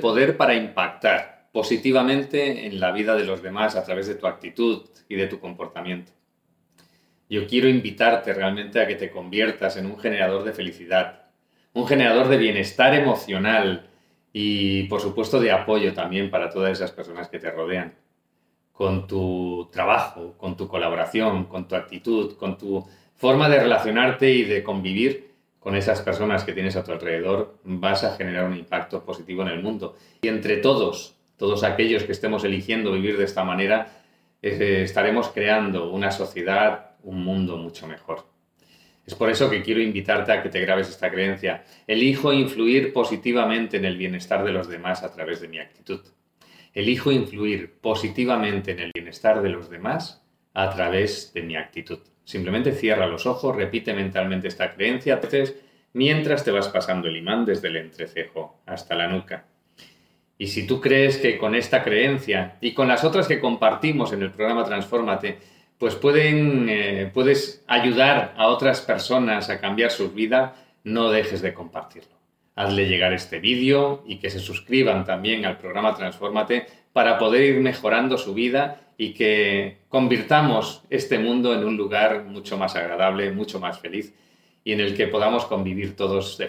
poder para impactar positivamente en la vida de los demás a través de tu actitud y de tu comportamiento. Yo quiero invitarte realmente a que te conviertas en un generador de felicidad, un generador de bienestar emocional y por supuesto de apoyo también para todas esas personas que te rodean. Con tu trabajo, con tu colaboración, con tu actitud, con tu forma de relacionarte y de convivir con esas personas que tienes a tu alrededor, vas a generar un impacto positivo en el mundo. Y entre todos, todos aquellos que estemos eligiendo vivir de esta manera, eh, estaremos creando una sociedad, un mundo mucho mejor. Es por eso que quiero invitarte a que te grabes esta creencia. Elijo influir positivamente en el bienestar de los demás a través de mi actitud. Elijo influir positivamente en el bienestar de los demás a través de mi actitud. Simplemente cierra los ojos, repite mentalmente esta creencia mientras te vas pasando el imán desde el entrecejo hasta la nuca. Y si tú crees que con esta creencia y con las otras que compartimos en el programa Transfórmate, pues pueden, eh, puedes ayudar a otras personas a cambiar su vida, no dejes de compartirlo. Hazle llegar este vídeo y que se suscriban también al programa Transfórmate para poder ir mejorando su vida y que convirtamos este mundo en un lugar mucho más agradable, mucho más feliz y en el que podamos convivir todos de